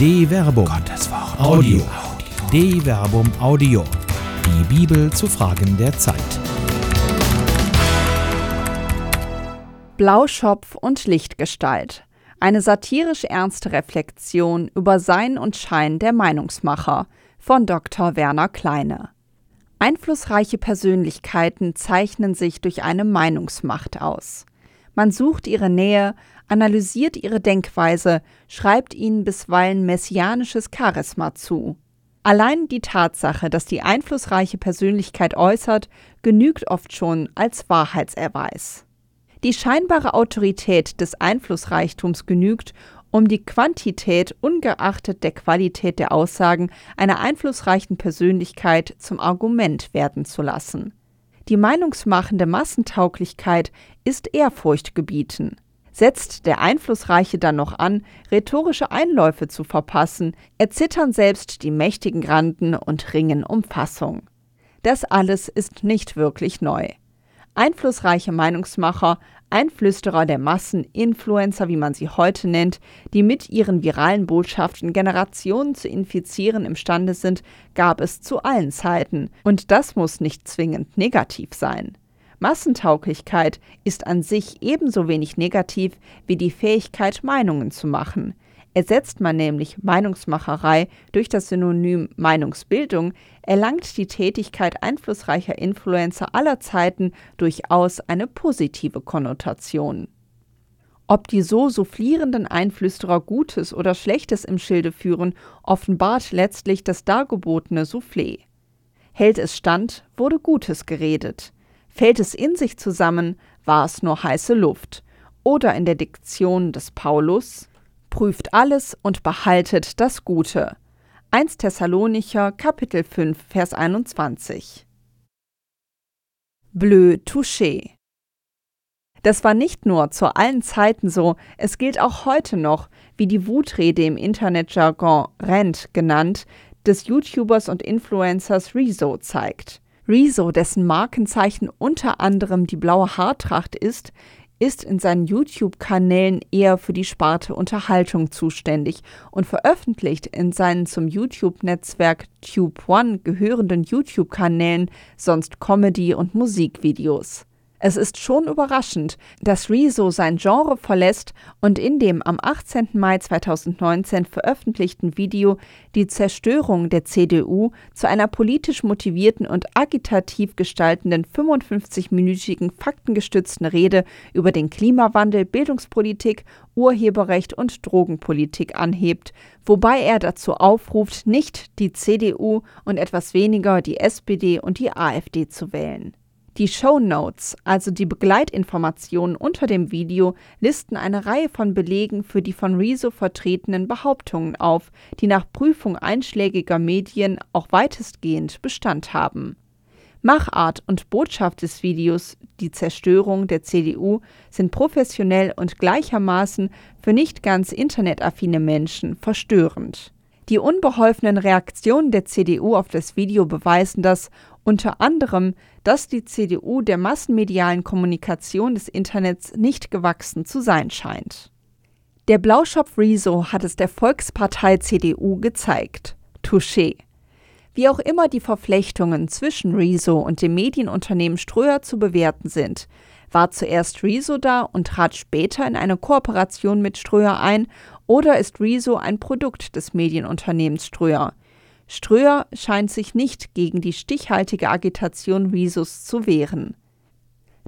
De Verbum. Gottes Wort. Audio. De Verbum Audio. Die Bibel zu Fragen der Zeit. Blauschopf und Lichtgestalt. Eine satirisch ernste Reflexion über Sein und Schein der Meinungsmacher von Dr. Werner Kleine. Einflussreiche Persönlichkeiten zeichnen sich durch eine Meinungsmacht aus. Man sucht ihre Nähe, analysiert ihre Denkweise, schreibt ihnen bisweilen messianisches Charisma zu. Allein die Tatsache, dass die einflussreiche Persönlichkeit äußert, genügt oft schon als Wahrheitserweis. Die scheinbare Autorität des Einflussreichtums genügt, um die Quantität ungeachtet der Qualität der Aussagen einer einflussreichen Persönlichkeit zum Argument werden zu lassen. Die meinungsmachende Massentauglichkeit ist Ehrfurcht gebieten. Setzt der Einflussreiche dann noch an, rhetorische Einläufe zu verpassen, erzittern selbst die mächtigen Granden und ringen um Fassung. Das alles ist nicht wirklich neu. Einflussreiche Meinungsmacher, Einflüsterer der Massen, Influencer, wie man sie heute nennt, die mit ihren viralen Botschaften Generationen zu infizieren imstande sind, gab es zu allen Zeiten. Und das muss nicht zwingend negativ sein. Massentauglichkeit ist an sich ebenso wenig negativ wie die Fähigkeit, Meinungen zu machen. Ersetzt man nämlich Meinungsmacherei durch das Synonym Meinungsbildung, erlangt die Tätigkeit einflussreicher Influencer aller Zeiten durchaus eine positive Konnotation. Ob die so soufflierenden Einflüsterer Gutes oder Schlechtes im Schilde führen, offenbart letztlich das dargebotene Soufflé. Hält es stand, wurde Gutes geredet. Fällt es in sich zusammen, war es nur heiße Luft. Oder in der Diktion des Paulus prüft alles und behaltet das Gute. 1 Thessalonicher Kapitel 5 Vers 21. Bleu touché. Das war nicht nur zu allen Zeiten so, es gilt auch heute noch, wie die Wutrede im Internetjargon Rent genannt, des YouTubers und Influencers Rezo zeigt. Rezo, dessen Markenzeichen unter anderem die blaue Haartracht ist, ist in seinen YouTube-Kanälen eher für die Sparte Unterhaltung zuständig und veröffentlicht in seinen zum YouTube-Netzwerk Tube One gehörenden YouTube-Kanälen sonst Comedy- und Musikvideos. Es ist schon überraschend, dass Rezo sein Genre verlässt und in dem am 18. Mai 2019 veröffentlichten Video die Zerstörung der CDU zu einer politisch motivierten und agitativ gestaltenden 55-minütigen faktengestützten Rede über den Klimawandel, Bildungspolitik, Urheberrecht und Drogenpolitik anhebt, wobei er dazu aufruft, nicht die CDU und etwas weniger die SPD und die AfD zu wählen. Die Show Notes, also die Begleitinformationen unter dem Video, listen eine Reihe von Belegen für die von Rezo vertretenen Behauptungen auf, die nach Prüfung einschlägiger Medien auch weitestgehend Bestand haben. Machart und Botschaft des Videos, die Zerstörung der CDU, sind professionell und gleichermaßen für nicht ganz internetaffine Menschen verstörend. Die unbeholfenen Reaktionen der CDU auf das Video beweisen das unter anderem, dass die CDU der massenmedialen Kommunikation des Internets nicht gewachsen zu sein scheint. Der Blauschopf Rezo hat es der Volkspartei CDU gezeigt. Touché. Wie auch immer die Verflechtungen zwischen Rezo und dem Medienunternehmen Ströer zu bewerten sind, war zuerst Rezo da und trat später in eine Kooperation mit Ströer ein oder ist Rezo ein Produkt des Medienunternehmens Ströer? Ströer scheint sich nicht gegen die stichhaltige Agitation Rezos zu wehren.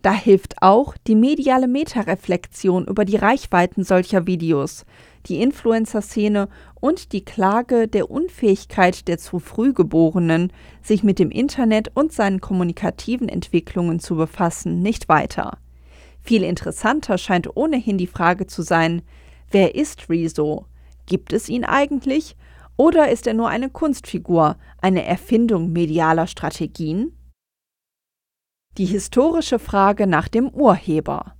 Da hilft auch die mediale Metareflexion über die Reichweiten solcher Videos, die Influencer-Szene und die Klage der Unfähigkeit der zu früh Geborenen, sich mit dem Internet und seinen kommunikativen Entwicklungen zu befassen, nicht weiter. Viel interessanter scheint ohnehin die Frage zu sein, wer ist Rezo? Gibt es ihn eigentlich? Oder ist er nur eine Kunstfigur, eine Erfindung medialer Strategien? Die historische Frage nach dem Urheber.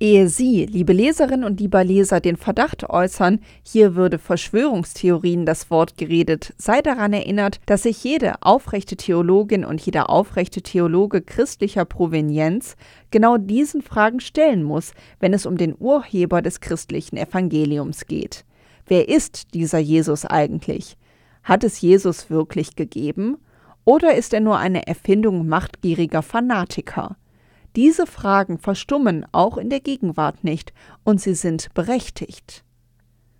Ehe Sie, liebe Leserinnen und lieber Leser, den Verdacht äußern, hier würde Verschwörungstheorien das Wort geredet, sei daran erinnert, dass sich jede aufrechte Theologin und jeder aufrechte Theologe christlicher Provenienz genau diesen Fragen stellen muss, wenn es um den Urheber des christlichen Evangeliums geht. Wer ist dieser Jesus eigentlich? Hat es Jesus wirklich gegeben? Oder ist er nur eine Erfindung machtgieriger Fanatiker? Diese Fragen verstummen auch in der Gegenwart nicht, und sie sind berechtigt.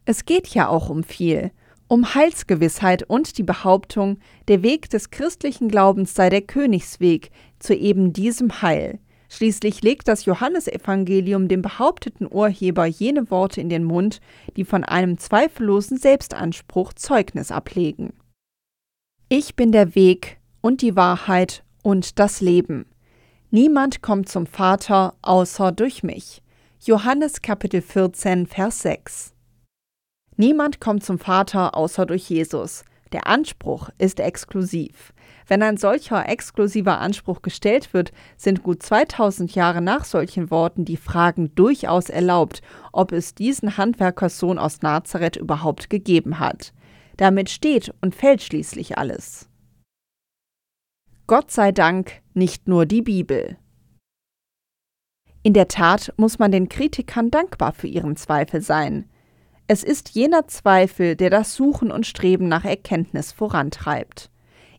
Es geht ja auch um viel, um Heilsgewissheit und die Behauptung, der Weg des christlichen Glaubens sei der Königsweg zu eben diesem Heil. Schließlich legt das Johannesevangelium dem behaupteten Urheber jene Worte in den Mund, die von einem zweifellosen Selbstanspruch Zeugnis ablegen. Ich bin der Weg und die Wahrheit und das Leben. Niemand kommt zum Vater außer durch mich. Johannes Kapitel 14, Vers 6. Niemand kommt zum Vater außer durch Jesus. Der Anspruch ist exklusiv. Wenn ein solcher exklusiver Anspruch gestellt wird, sind gut 2000 Jahre nach solchen Worten die Fragen durchaus erlaubt, ob es diesen Handwerkerssohn aus Nazareth überhaupt gegeben hat. Damit steht und fällt schließlich alles. Gott sei Dank nicht nur die Bibel. In der Tat muss man den Kritikern dankbar für ihren Zweifel sein. Es ist jener Zweifel, der das Suchen und Streben nach Erkenntnis vorantreibt.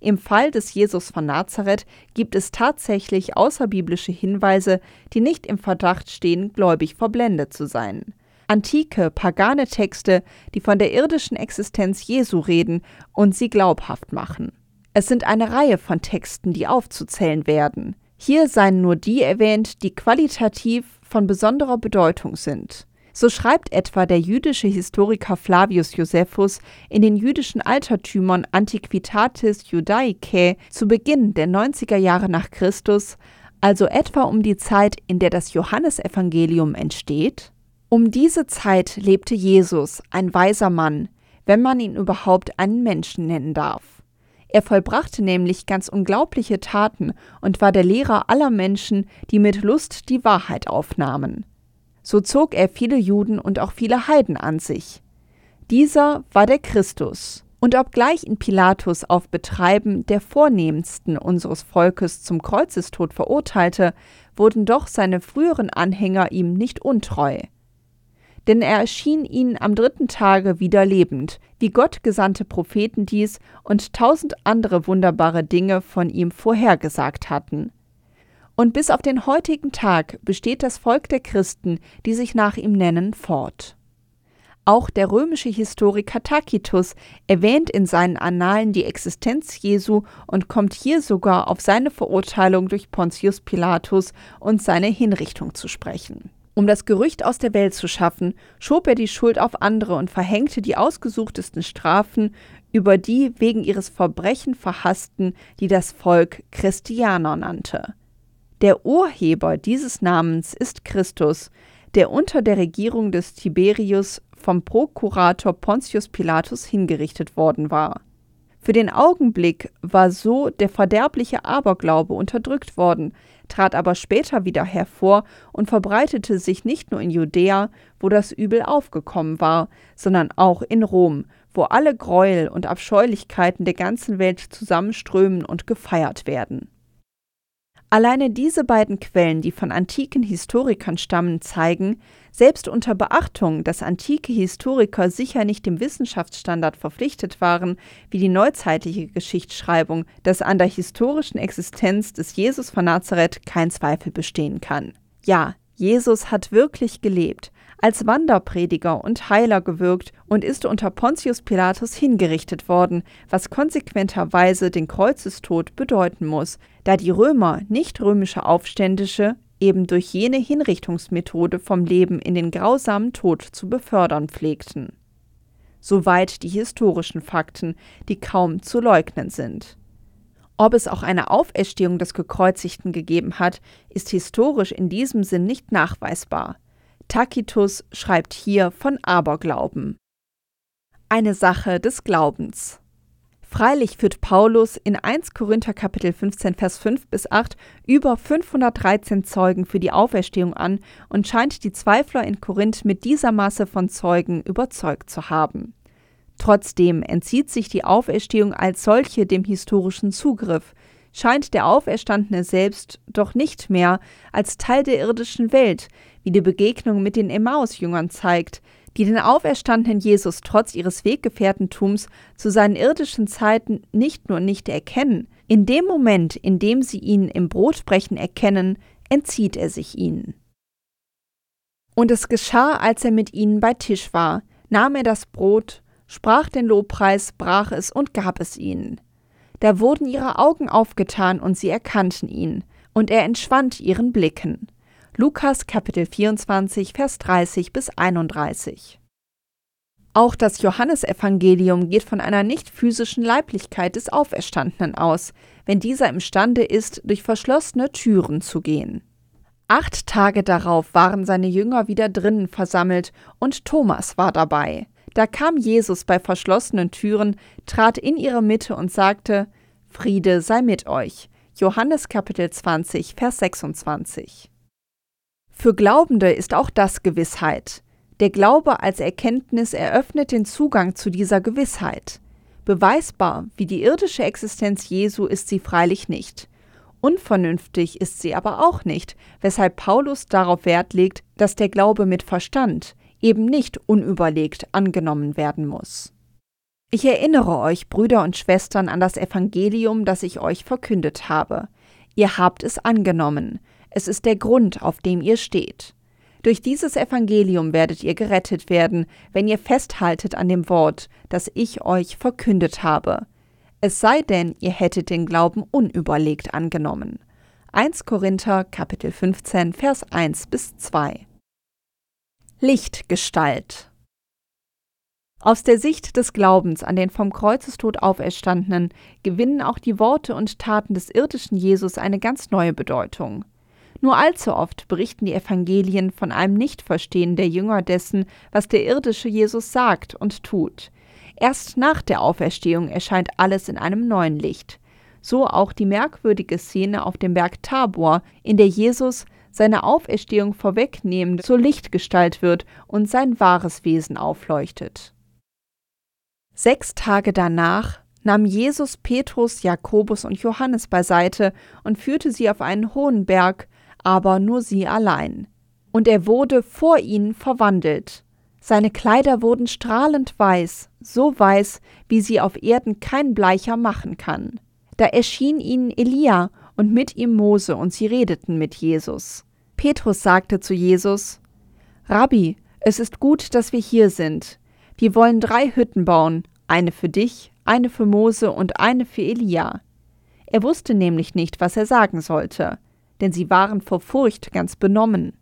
Im Fall des Jesus von Nazareth gibt es tatsächlich außerbiblische Hinweise, die nicht im Verdacht stehen, gläubig verblendet zu sein. Antike, pagane Texte, die von der irdischen Existenz Jesu reden und sie glaubhaft machen. Es sind eine Reihe von Texten, die aufzuzählen werden. Hier seien nur die erwähnt, die qualitativ von besonderer Bedeutung sind. So schreibt etwa der jüdische Historiker Flavius Josephus in den jüdischen Altertümern Antiquitatis Judaicae zu Beginn der 90er Jahre nach Christus, also etwa um die Zeit, in der das Johannesevangelium entsteht. Um diese Zeit lebte Jesus, ein weiser Mann, wenn man ihn überhaupt einen Menschen nennen darf. Er vollbrachte nämlich ganz unglaubliche Taten und war der Lehrer aller Menschen, die mit Lust die Wahrheit aufnahmen. So zog er viele Juden und auch viele Heiden an sich. Dieser war der Christus. Und obgleich ihn Pilatus auf Betreiben der vornehmsten unseres Volkes zum Kreuzestod verurteilte, wurden doch seine früheren Anhänger ihm nicht untreu. Denn er erschien ihnen am dritten Tage wieder lebend, wie Gott gesandte Propheten dies und tausend andere wunderbare Dinge von ihm vorhergesagt hatten. Und bis auf den heutigen Tag besteht das Volk der Christen, die sich nach ihm nennen, fort. Auch der römische Historiker Tacitus erwähnt in seinen Annalen die Existenz Jesu und kommt hier sogar auf seine Verurteilung durch Pontius Pilatus und seine Hinrichtung zu sprechen. Um das Gerücht aus der Welt zu schaffen, schob er die Schuld auf andere und verhängte die ausgesuchtesten Strafen über die wegen ihres Verbrechen verhassten, die das Volk Christianer nannte. Der Urheber dieses Namens ist Christus, der unter der Regierung des Tiberius vom Prokurator Pontius Pilatus hingerichtet worden war. Für den Augenblick war so der verderbliche Aberglaube unterdrückt worden, trat aber später wieder hervor und verbreitete sich nicht nur in Judäa, wo das Übel aufgekommen war, sondern auch in Rom, wo alle Gräuel und Abscheulichkeiten der ganzen Welt zusammenströmen und gefeiert werden. Alleine diese beiden Quellen, die von antiken Historikern stammen, zeigen, selbst unter Beachtung, dass antike Historiker sicher nicht dem Wissenschaftsstandard verpflichtet waren, wie die neuzeitliche Geschichtsschreibung, dass an der historischen Existenz des Jesus von Nazareth kein Zweifel bestehen kann. Ja, Jesus hat wirklich gelebt, als Wanderprediger und Heiler gewirkt und ist unter Pontius Pilatus hingerichtet worden, was konsequenterweise den Kreuzestod bedeuten muss, da die Römer nicht römische Aufständische eben durch jene Hinrichtungsmethode vom Leben in den grausamen Tod zu befördern pflegten. Soweit die historischen Fakten, die kaum zu leugnen sind. Ob es auch eine Auferstehung des Gekreuzigten gegeben hat, ist historisch in diesem Sinn nicht nachweisbar. Tacitus schreibt hier von Aberglauben. Eine Sache des Glaubens. Freilich führt Paulus in 1 Korinther Kapitel 15 Vers 5 bis 8 über 513 Zeugen für die Auferstehung an und scheint die Zweifler in Korinth mit dieser Masse von Zeugen überzeugt zu haben. Trotzdem entzieht sich die Auferstehung als solche dem historischen Zugriff, scheint der Auferstandene selbst doch nicht mehr als Teil der irdischen Welt, wie die Begegnung mit den Emmaus-Jüngern zeigt, die den auferstandenen Jesus trotz ihres Weggefährtentums zu seinen irdischen Zeiten nicht nur nicht erkennen, in dem Moment, in dem sie ihn im Brotbrechen erkennen, entzieht er sich ihnen. Und es geschah, als er mit ihnen bei Tisch war, nahm er das Brot, sprach den Lobpreis, brach es und gab es ihnen. Da wurden ihre Augen aufgetan und sie erkannten ihn, und er entschwand ihren Blicken. Lukas Kapitel 24, Vers 30 bis 31. Auch das Johannesevangelium geht von einer nicht physischen Leiblichkeit des Auferstandenen aus, wenn dieser imstande ist, durch verschlossene Türen zu gehen. Acht Tage darauf waren seine Jünger wieder drinnen versammelt und Thomas war dabei. Da kam Jesus bei verschlossenen Türen, trat in ihre Mitte und sagte: Friede sei mit euch. Johannes Kapitel 20, Vers 26. Für Glaubende ist auch das Gewissheit. Der Glaube als Erkenntnis eröffnet den Zugang zu dieser Gewissheit. Beweisbar wie die irdische Existenz Jesu ist sie freilich nicht. Unvernünftig ist sie aber auch nicht, weshalb Paulus darauf Wert legt, dass der Glaube mit Verstand, eben nicht unüberlegt angenommen werden muss. Ich erinnere euch, Brüder und Schwestern, an das Evangelium, das ich euch verkündet habe. Ihr habt es angenommen, es ist der Grund, auf dem ihr steht. Durch dieses Evangelium werdet ihr gerettet werden, wenn ihr festhaltet an dem Wort, das ich euch verkündet habe. Es sei denn, ihr hättet den Glauben unüberlegt angenommen. 1 Korinther Kapitel 15 Vers 1 bis 2 Lichtgestalt aus der Sicht des Glaubens an den vom Kreuzestod Auferstandenen gewinnen auch die Worte und Taten des irdischen Jesus eine ganz neue Bedeutung. Nur allzu oft berichten die Evangelien von einem Nichtverstehen der Jünger dessen, was der irdische Jesus sagt und tut. Erst nach der Auferstehung erscheint alles in einem neuen Licht. So auch die merkwürdige Szene auf dem Berg Tabor, in der Jesus seine Auferstehung vorwegnehmend zur Lichtgestalt wird und sein wahres Wesen aufleuchtet. Sechs Tage danach nahm Jesus Petrus, Jakobus und Johannes beiseite und führte sie auf einen hohen Berg, aber nur sie allein. Und er wurde vor ihnen verwandelt. Seine Kleider wurden strahlend weiß, so weiß, wie sie auf Erden kein Bleicher machen kann. Da erschien ihnen Elia und mit ihm Mose, und sie redeten mit Jesus. Petrus sagte zu Jesus, Rabbi, es ist gut, dass wir hier sind. Wir wollen drei Hütten bauen, eine für dich, eine für Mose und eine für Elia. Er wusste nämlich nicht, was er sagen sollte denn sie waren vor Furcht ganz benommen.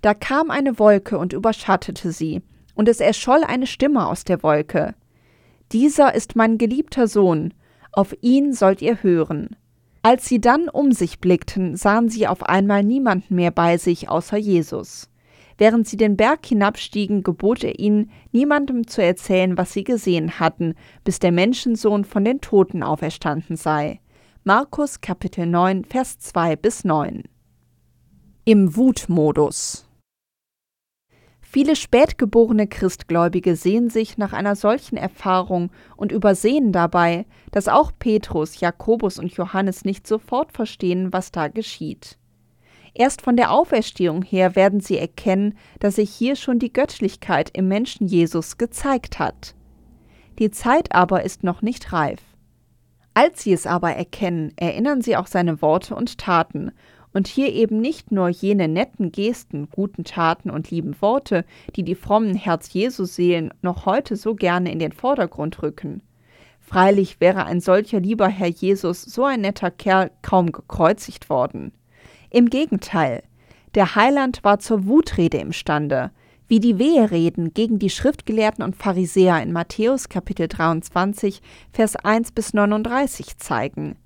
Da kam eine Wolke und überschattete sie, und es erscholl eine Stimme aus der Wolke. Dieser ist mein geliebter Sohn, auf ihn sollt ihr hören. Als sie dann um sich blickten, sahen sie auf einmal niemanden mehr bei sich außer Jesus. Während sie den Berg hinabstiegen, gebot er ihnen, niemandem zu erzählen, was sie gesehen hatten, bis der Menschensohn von den Toten auferstanden sei. Markus Kapitel 9, Vers 2 bis 9. Im Wutmodus. Viele spätgeborene Christgläubige sehen sich nach einer solchen Erfahrung und übersehen dabei, dass auch Petrus, Jakobus und Johannes nicht sofort verstehen, was da geschieht. Erst von der Auferstehung her werden sie erkennen, dass sich hier schon die Göttlichkeit im Menschen Jesus gezeigt hat. Die Zeit aber ist noch nicht reif. Als sie es aber erkennen, erinnern sie auch seine Worte und Taten, und hier eben nicht nur jene netten Gesten, guten Taten und lieben Worte, die die frommen Herz-Jesus-Seelen noch heute so gerne in den Vordergrund rücken. Freilich wäre ein solcher lieber Herr Jesus, so ein netter Kerl, kaum gekreuzigt worden. Im Gegenteil, der Heiland war zur Wutrede imstande, wie die Wehereden gegen die Schriftgelehrten und Pharisäer in Matthäus Kapitel 23, Vers 1 bis 39 zeigen.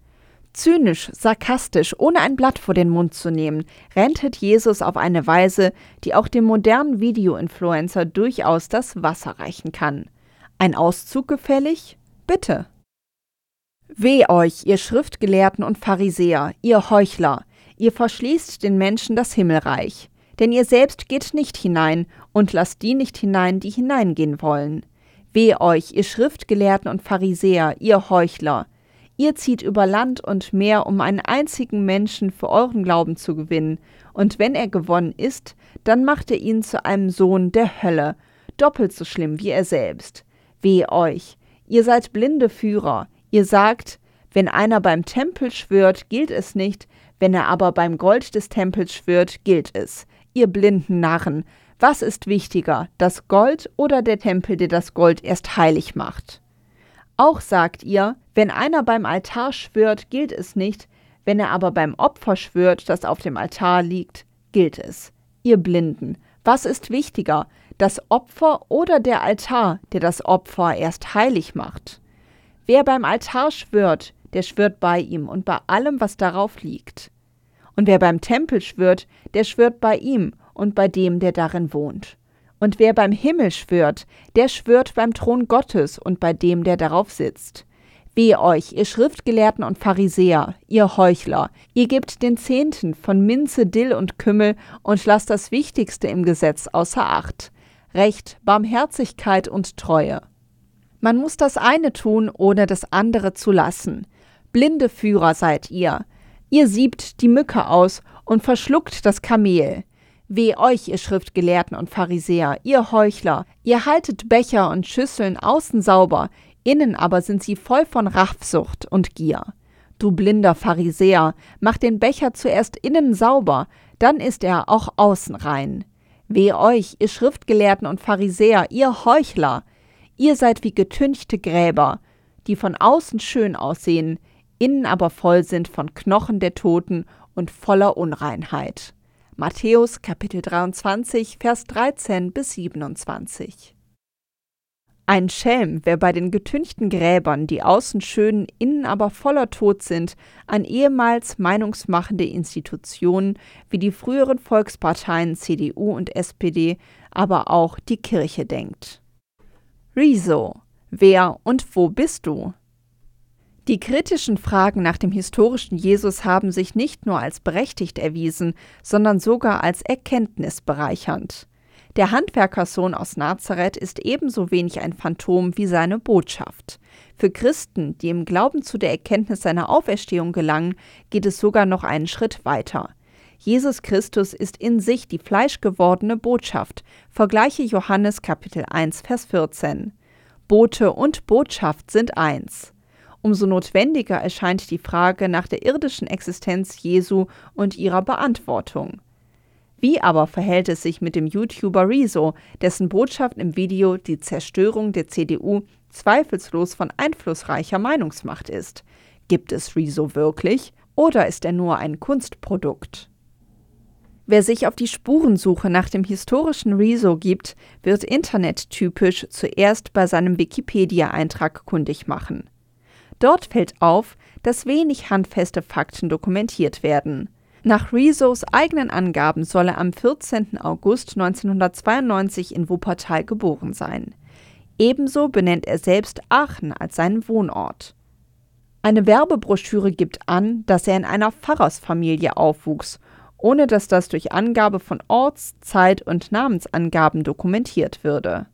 Zynisch, sarkastisch, ohne ein Blatt vor den Mund zu nehmen, rentet Jesus auf eine Weise, die auch dem modernen Video-Influencer durchaus das Wasser reichen kann. Ein Auszug gefällig? Bitte. Weh euch, ihr Schriftgelehrten und Pharisäer, ihr Heuchler, ihr verschließt den Menschen das Himmelreich denn ihr selbst geht nicht hinein und lasst die nicht hinein, die hineingehen wollen. Weh euch, ihr Schriftgelehrten und Pharisäer, ihr Heuchler! Ihr zieht über Land und Meer, um einen einzigen Menschen für euren Glauben zu gewinnen, und wenn er gewonnen ist, dann macht ihr ihn zu einem Sohn der Hölle. doppelt so schlimm wie er selbst. Weh euch, ihr seid blinde Führer, ihr sagt, wenn einer beim Tempel schwört, gilt es nicht, wenn er aber beim Gold des Tempels schwört, gilt es. Ihr blinden Narren, was ist wichtiger, das Gold oder der Tempel, der das Gold erst heilig macht? Auch sagt ihr, wenn einer beim Altar schwört, gilt es nicht, wenn er aber beim Opfer schwört, das auf dem Altar liegt, gilt es. Ihr Blinden, was ist wichtiger, das Opfer oder der Altar, der das Opfer erst heilig macht? Wer beim Altar schwört, der schwört bei ihm und bei allem, was darauf liegt. Und wer beim Tempel schwört, der schwört bei ihm und bei dem, der darin wohnt. Und wer beim Himmel schwört, der schwört beim Thron Gottes und bei dem, der darauf sitzt. Wehe euch, ihr Schriftgelehrten und Pharisäer, ihr Heuchler, ihr gebt den Zehnten von Minze, Dill und Kümmel und lasst das Wichtigste im Gesetz außer Acht. Recht, Barmherzigkeit und Treue. Man muss das eine tun, ohne das andere zu lassen. Blinde Führer seid ihr. Ihr siebt die Mücke aus und verschluckt das Kamel. Weh euch, ihr Schriftgelehrten und Pharisäer, ihr Heuchler, ihr haltet Becher und Schüsseln außen sauber, innen aber sind sie voll von Raffsucht und Gier. Du blinder Pharisäer, mach den Becher zuerst innen sauber, dann ist er auch außen rein. Weh euch, ihr Schriftgelehrten und Pharisäer, ihr Heuchler, ihr seid wie getünchte Gräber, die von außen schön aussehen, innen aber voll sind von Knochen der Toten und voller Unreinheit. Matthäus Kapitel 23, Vers 13 bis 27. Ein Schelm, wer bei den getünchten Gräbern, die außen schön, innen aber voller Tod sind, an ehemals meinungsmachende Institutionen wie die früheren Volksparteien CDU und SPD, aber auch die Kirche denkt. Rezo. Wer und wo bist du? Die kritischen Fragen nach dem historischen Jesus haben sich nicht nur als berechtigt erwiesen, sondern sogar als erkenntnisbereichernd. Der Handwerkersohn aus Nazareth ist ebenso wenig ein Phantom wie seine Botschaft. Für Christen, die im Glauben zu der Erkenntnis seiner Auferstehung gelangen, geht es sogar noch einen Schritt weiter. Jesus Christus ist in sich die fleischgewordene Botschaft. Vergleiche Johannes Kapitel 1 Vers 14. Bote und Botschaft sind eins. Umso notwendiger erscheint die Frage nach der irdischen Existenz Jesu und ihrer Beantwortung. Wie aber verhält es sich mit dem YouTuber Rezo, dessen Botschaft im Video die Zerstörung der CDU zweifellos von einflussreicher Meinungsmacht ist? Gibt es Rezo wirklich oder ist er nur ein Kunstprodukt? Wer sich auf die Spurensuche nach dem historischen Rezo gibt, wird internettypisch zuerst bei seinem Wikipedia-Eintrag kundig machen. Dort fällt auf, dass wenig handfeste Fakten dokumentiert werden. Nach Rezos eigenen Angaben soll er am 14. August 1992 in Wuppertal geboren sein. Ebenso benennt er selbst Aachen als seinen Wohnort. Eine Werbebroschüre gibt an, dass er in einer Pfarrersfamilie aufwuchs, ohne dass das durch Angabe von Orts-, Zeit- und Namensangaben dokumentiert würde.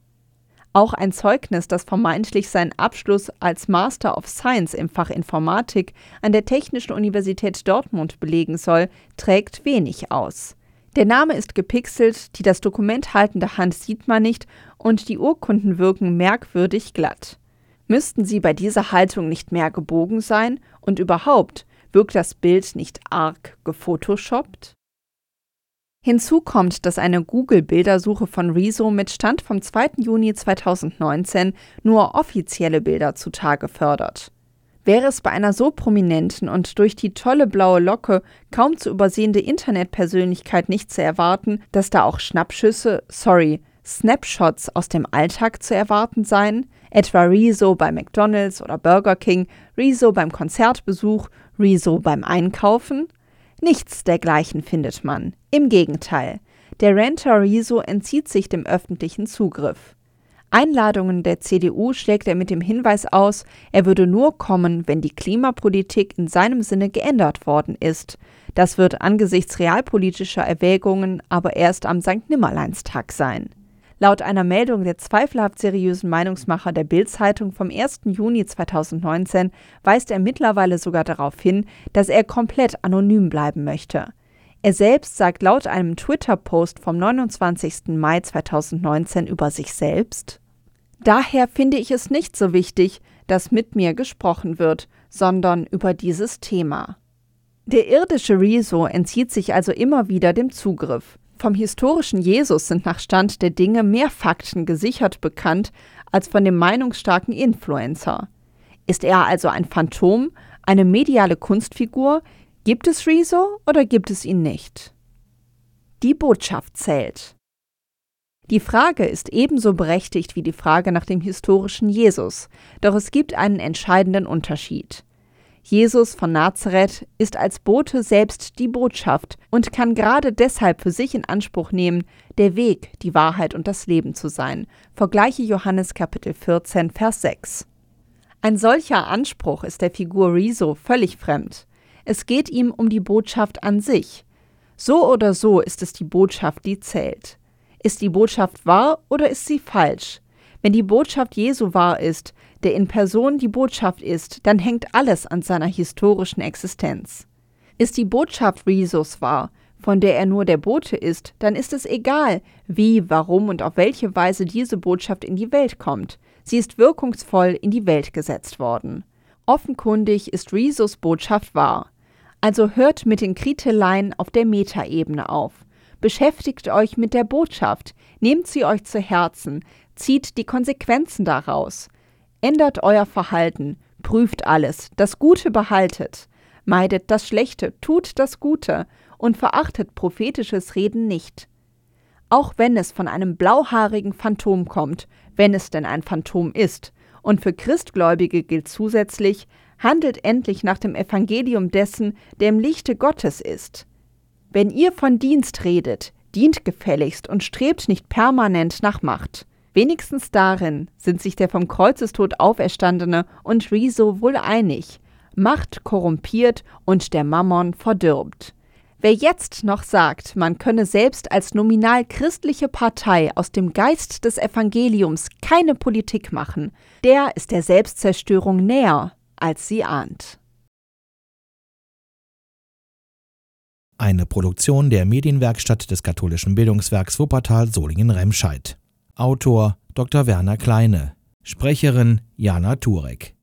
Auch ein Zeugnis, das vermeintlich seinen Abschluss als Master of Science im Fach Informatik an der Technischen Universität Dortmund belegen soll, trägt wenig aus. Der Name ist gepixelt, die das Dokument haltende Hand sieht man nicht und die Urkunden wirken merkwürdig glatt. Müssten sie bei dieser Haltung nicht mehr gebogen sein und überhaupt wirkt das Bild nicht arg gefotoshoppt? Hinzu kommt, dass eine Google-Bildersuche von Rezo mit Stand vom 2. Juni 2019 nur offizielle Bilder zutage fördert. Wäre es bei einer so prominenten und durch die tolle blaue Locke kaum zu übersehende Internetpersönlichkeit nicht zu erwarten, dass da auch Schnappschüsse, sorry, Snapshots aus dem Alltag zu erwarten seien, etwa Rezo bei McDonald's oder Burger King, Rezo beim Konzertbesuch, Rezo beim Einkaufen? Nichts dergleichen findet man. Im Gegenteil, der Renter Riso entzieht sich dem öffentlichen Zugriff. Einladungen der CDU schlägt er mit dem Hinweis aus, er würde nur kommen, wenn die Klimapolitik in seinem Sinne geändert worden ist. Das wird angesichts realpolitischer Erwägungen aber erst am St. Nimmerleinstag sein. Laut einer Meldung der zweifelhaft seriösen Meinungsmacher der Bild-Zeitung vom 1. Juni 2019 weist er mittlerweile sogar darauf hin, dass er komplett anonym bleiben möchte. Er selbst sagt laut einem Twitter-Post vom 29. Mai 2019 über sich selbst, Daher finde ich es nicht so wichtig, dass mit mir gesprochen wird, sondern über dieses Thema. Der irdische Rezo entzieht sich also immer wieder dem Zugriff. Vom historischen Jesus sind nach Stand der Dinge mehr Fakten gesichert bekannt als von dem meinungsstarken Influencer. Ist er also ein Phantom, eine mediale Kunstfigur? Gibt es Rezo oder gibt es ihn nicht? Die Botschaft zählt. Die Frage ist ebenso berechtigt wie die Frage nach dem historischen Jesus, doch es gibt einen entscheidenden Unterschied. Jesus von Nazareth ist als Bote selbst die Botschaft und kann gerade deshalb für sich in Anspruch nehmen, der Weg, die Wahrheit und das Leben zu sein. Vergleiche Johannes Kapitel 14, Vers 6. Ein solcher Anspruch ist der Figur Riso völlig fremd. Es geht ihm um die Botschaft an sich. So oder so ist es die Botschaft, die zählt. Ist die Botschaft wahr oder ist sie falsch? Wenn die Botschaft Jesu wahr ist, der in Person die Botschaft ist, dann hängt alles an seiner historischen Existenz. Ist die Botschaft Rhesus wahr, von der er nur der Bote ist, dann ist es egal, wie, warum und auf welche Weise diese Botschaft in die Welt kommt. Sie ist wirkungsvoll in die Welt gesetzt worden. Offenkundig ist Rhesus Botschaft wahr. Also hört mit den Kriteleien auf der Metaebene auf. Beschäftigt euch mit der Botschaft, nehmt sie euch zu Herzen, zieht die Konsequenzen daraus. Ändert euer Verhalten, prüft alles, das Gute behaltet, meidet das Schlechte, tut das Gute und verachtet prophetisches Reden nicht. Auch wenn es von einem blauhaarigen Phantom kommt, wenn es denn ein Phantom ist, und für Christgläubige gilt zusätzlich, handelt endlich nach dem Evangelium dessen, der im Lichte Gottes ist. Wenn ihr von Dienst redet, dient gefälligst und strebt nicht permanent nach Macht. Wenigstens darin sind sich der vom Kreuzestod auferstandene und Riso wohl einig. Macht korrumpiert und der Mammon verdirbt. Wer jetzt noch sagt, man könne selbst als nominal christliche Partei aus dem Geist des Evangeliums keine Politik machen, der ist der Selbstzerstörung näher, als sie ahnt. Eine Produktion der Medienwerkstatt des katholischen Bildungswerks Wuppertal Solingen-Remscheid. Autor Dr. Werner Kleine. Sprecherin Jana Turek.